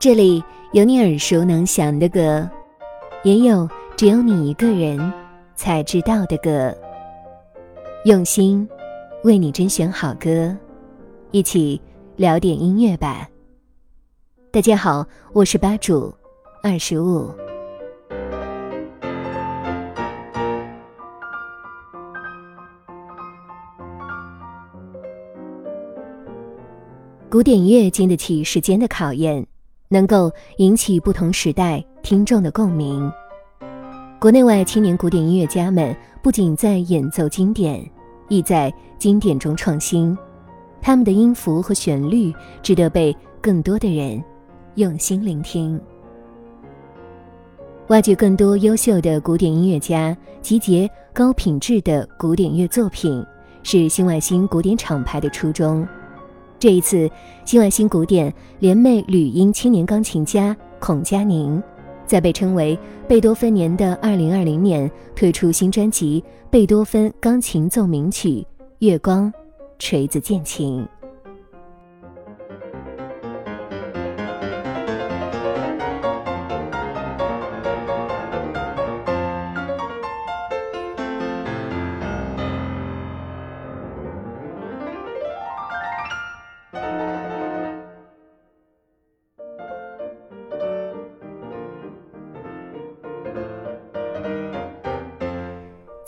这里有你耳熟能详的歌，也有只有你一个人才知道的歌。用心为你甄选好歌，一起聊点音乐吧。大家好，我是吧主二十五。古典乐经得起时间的考验。能够引起不同时代听众的共鸣。国内外青年古典音乐家们不仅在演奏经典，亦在经典中创新。他们的音符和旋律值得被更多的人用心聆听。挖掘更多优秀的古典音乐家，集结高品质的古典乐作品，是新外星古典厂牌的初衷。这一次，新外新古典联袂女音青年钢琴家孔佳宁，在被称为贝多芬年的二零二零年推出新专辑《贝多芬钢琴奏鸣曲·月光锤子键琴》。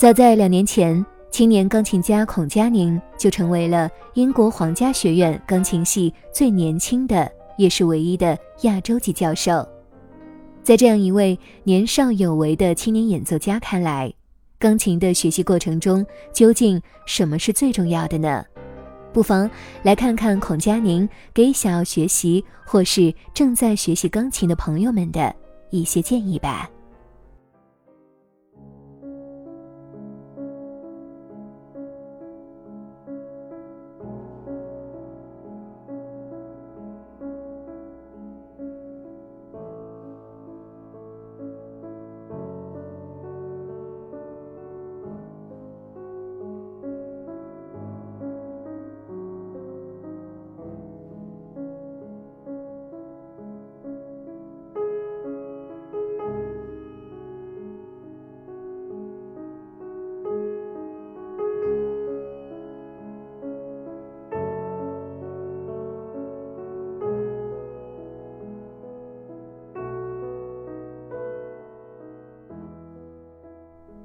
早在两年前，青年钢琴家孔佳宁就成为了英国皇家学院钢琴系最年轻的，也是唯一的亚洲籍教授。在这样一位年少有为的青年演奏家看来，钢琴的学习过程中究竟什么是最重要的呢？不妨来看看孔佳宁给想要学习或是正在学习钢琴的朋友们的一些建议吧。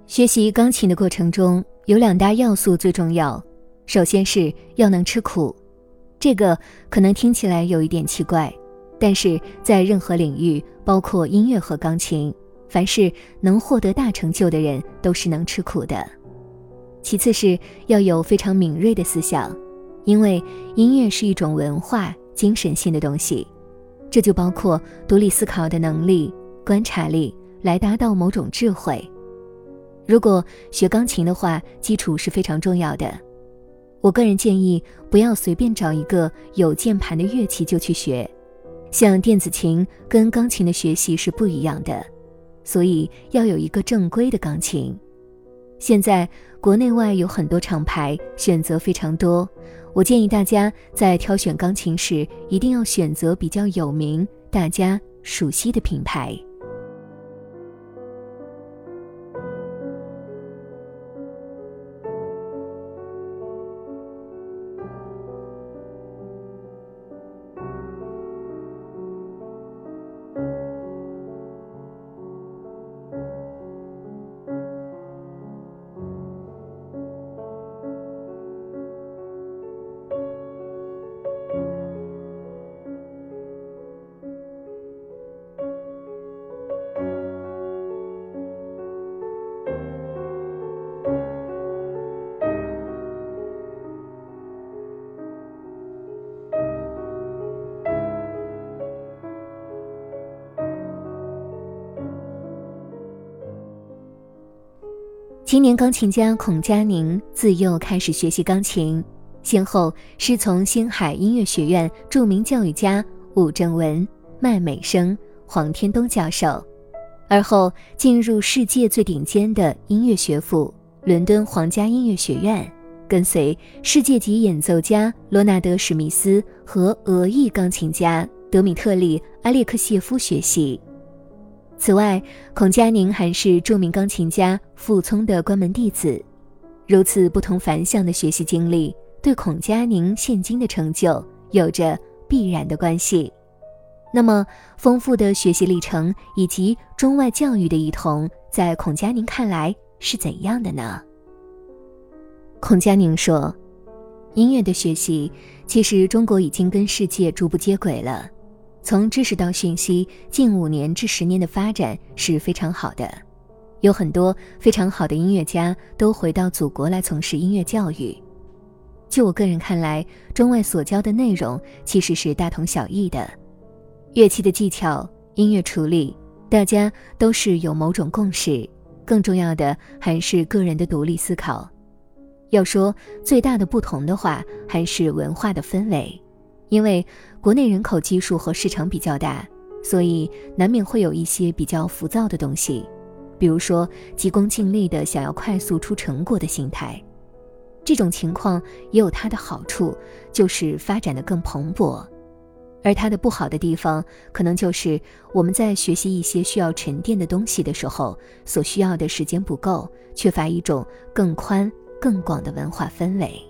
学习钢琴的过程中有两大要素最重要，首先是要能吃苦，这个可能听起来有一点奇怪，但是在任何领域，包括音乐和钢琴，凡是能获得大成就的人都是能吃苦的。其次是要有非常敏锐的思想，因为音乐是一种文化精神性的东西，这就包括独立思考的能力、观察力，来达到某种智慧。如果学钢琴的话，基础是非常重要的。我个人建议不要随便找一个有键盘的乐器就去学，像电子琴跟钢琴的学习是不一样的，所以要有一个正规的钢琴。现在国内外有很多厂牌，选择非常多。我建议大家在挑选钢琴时，一定要选择比较有名、大家熟悉的品牌。青年钢琴家孔佳宁自幼开始学习钢琴，先后师从星海音乐学院著名教育家武正文、麦美生、黄天东教授，而后进入世界最顶尖的音乐学府伦敦皇家音乐学院，跟随世界级演奏家罗纳德·史密斯和俄裔钢琴家德米特里·阿列克谢夫学习。此外，孔佳宁还是著名钢琴家傅聪的关门弟子。如此不同凡响的学习经历，对孔佳宁现今的成就有着必然的关系。那么，丰富的学习历程以及中外教育的异同，在孔佳宁看来是怎样的呢？孔佳宁说：“音乐的学习，其实中国已经跟世界逐步接轨了。”从知识到讯息，近五年至十年的发展是非常好的，有很多非常好的音乐家都回到祖国来从事音乐教育。就我个人看来，中外所教的内容其实是大同小异的，乐器的技巧、音乐处理，大家都是有某种共识。更重要的还是个人的独立思考。要说最大的不同的话，还是文化的氛围。因为国内人口基数和市场比较大，所以难免会有一些比较浮躁的东西，比如说急功近利的想要快速出成果的心态。这种情况也有它的好处，就是发展的更蓬勃；而它的不好的地方，可能就是我们在学习一些需要沉淀的东西的时候，所需要的时间不够，缺乏一种更宽、更广的文化氛围。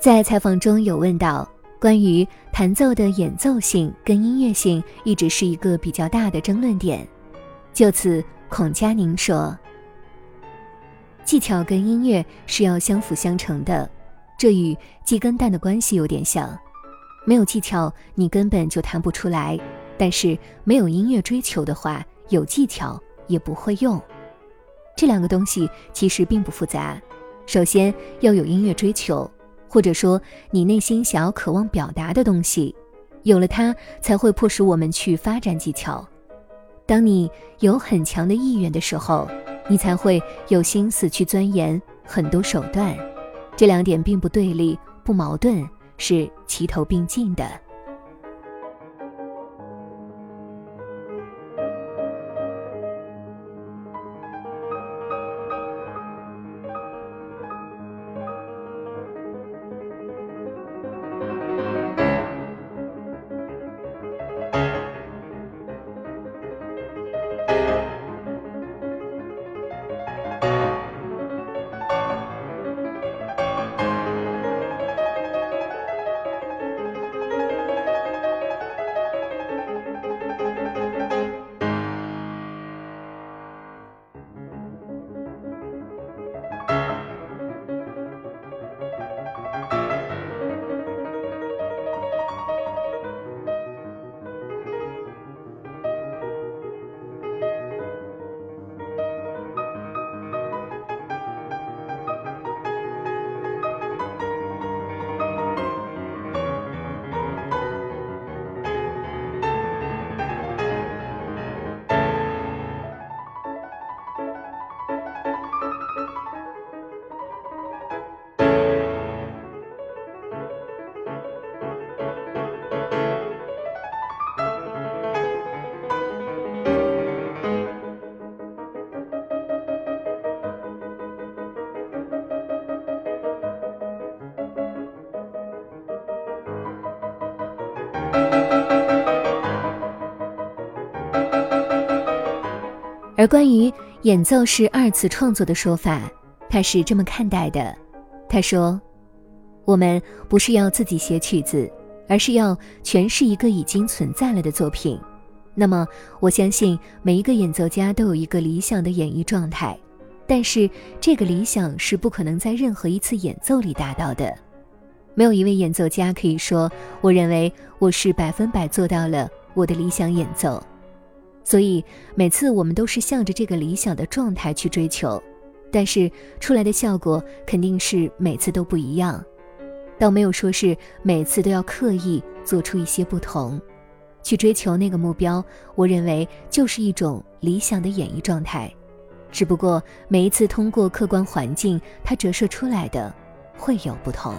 在采访中有问到，关于弹奏的演奏性跟音乐性一直是一个比较大的争论点。就此，孔佳宁说：“技巧跟音乐是要相辅相成的，这与鸡跟蛋的关系有点像。没有技巧，你根本就弹不出来；但是没有音乐追求的话，有技巧也不会用。这两个东西其实并不复杂，首先要有音乐追求。”或者说，你内心想要、渴望表达的东西，有了它，才会迫使我们去发展技巧。当你有很强的意愿的时候，你才会有心思去钻研很多手段。这两点并不对立、不矛盾，是齐头并进的。而关于演奏是二次创作的说法，他是这么看待的：他说，我们不是要自己写曲子，而是要诠释一个已经存在了的作品。那么，我相信每一个演奏家都有一个理想的演绎状态，但是这个理想是不可能在任何一次演奏里达到的。没有一位演奏家可以说：“我认为我是百分百做到了我的理想演奏。”所以每次我们都是向着这个理想的状态去追求，但是出来的效果肯定是每次都不一样。倒没有说是每次都要刻意做出一些不同，去追求那个目标。我认为就是一种理想的演绎状态，只不过每一次通过客观环境，它折射出来的会有不同。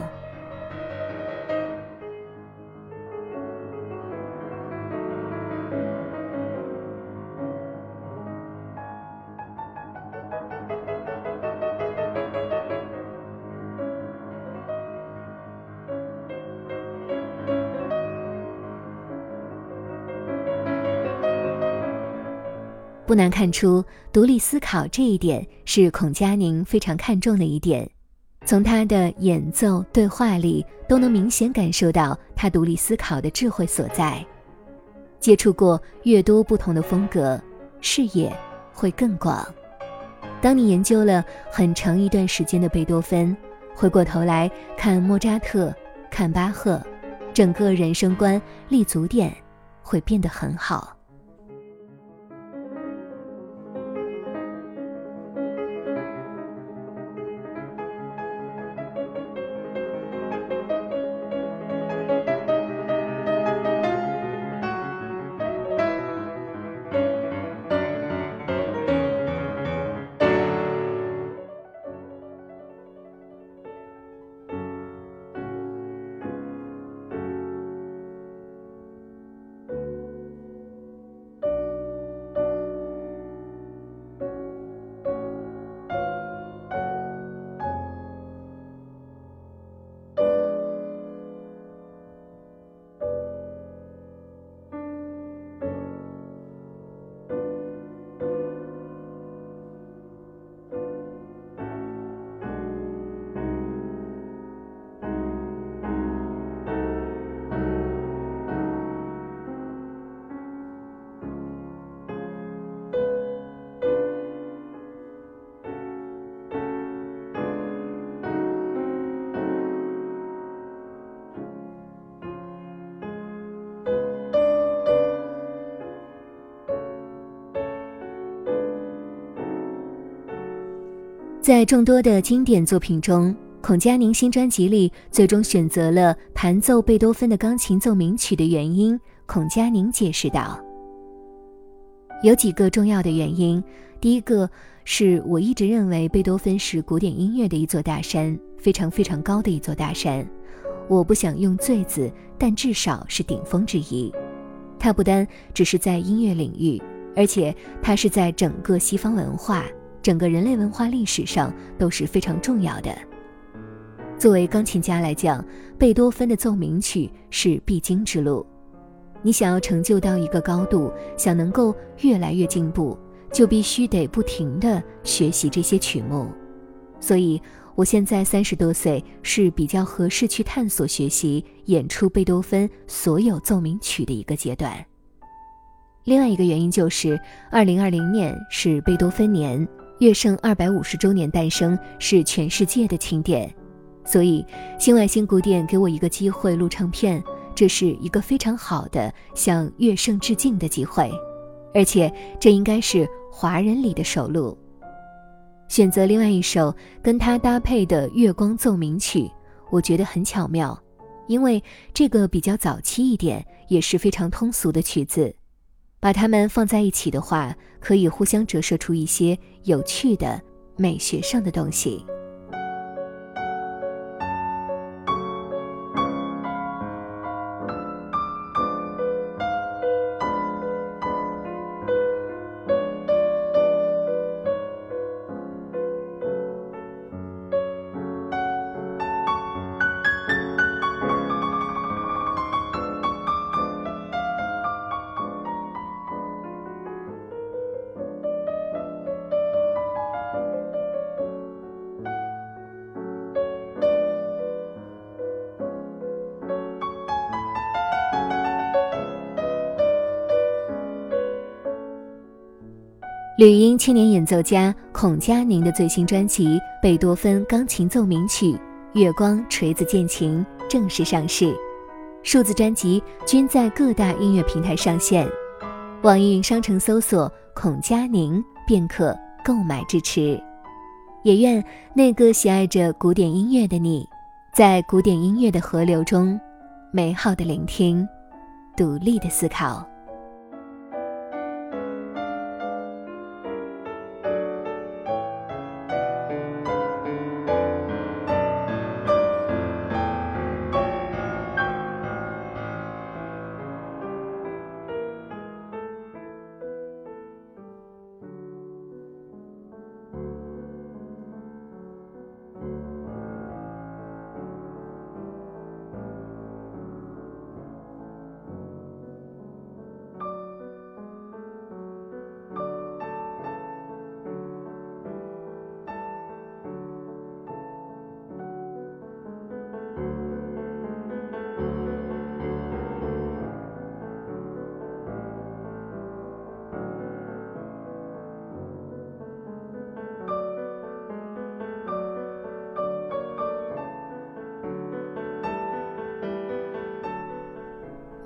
不难看出，独立思考这一点是孔佳宁非常看重的一点。从他的演奏、对话里，都能明显感受到他独立思考的智慧所在。接触过越多不同的风格，视野会更广。当你研究了很长一段时间的贝多芬，回过头来看莫扎特、看巴赫，整个人生观立足点会变得很好。在众多的经典作品中，孔佳宁新专辑里最终选择了弹奏贝多芬的钢琴奏鸣曲的原因，孔佳宁解释道：“有几个重要的原因。第一个是我一直认为贝多芬是古典音乐的一座大山，非常非常高的一座大山。我不想用最字，但至少是顶峰之一。他不单只是在音乐领域，而且他是在整个西方文化。”整个人类文化历史上都是非常重要的。作为钢琴家来讲，贝多芬的奏鸣曲是必经之路。你想要成就到一个高度，想能够越来越进步，就必须得不停的学习这些曲目。所以，我现在三十多岁是比较合适去探索学习演出贝多芬所有奏鸣曲的一个阶段。另外一个原因就是，二零二零年是贝多芬年。乐圣二百五十周年诞生是全世界的庆典，所以新外星古典给我一个机会录唱片，这是一个非常好的向乐圣致敬的机会，而且这应该是华人里的首录。选择另外一首跟他搭配的《月光奏鸣曲》，我觉得很巧妙，因为这个比较早期一点，也是非常通俗的曲子。把它们放在一起的话，可以互相折射出一些有趣的美学上的东西。绿茵青年演奏家孔佳宁的最新专辑《贝多芬钢琴奏鸣曲·月光锤子键琴》正式上市，数字专辑均在各大音乐平台上线，网易云商城搜索“孔佳宁”便可购买支持。也愿那个喜爱着古典音乐的你，在古典音乐的河流中，美好的聆听，独立的思考。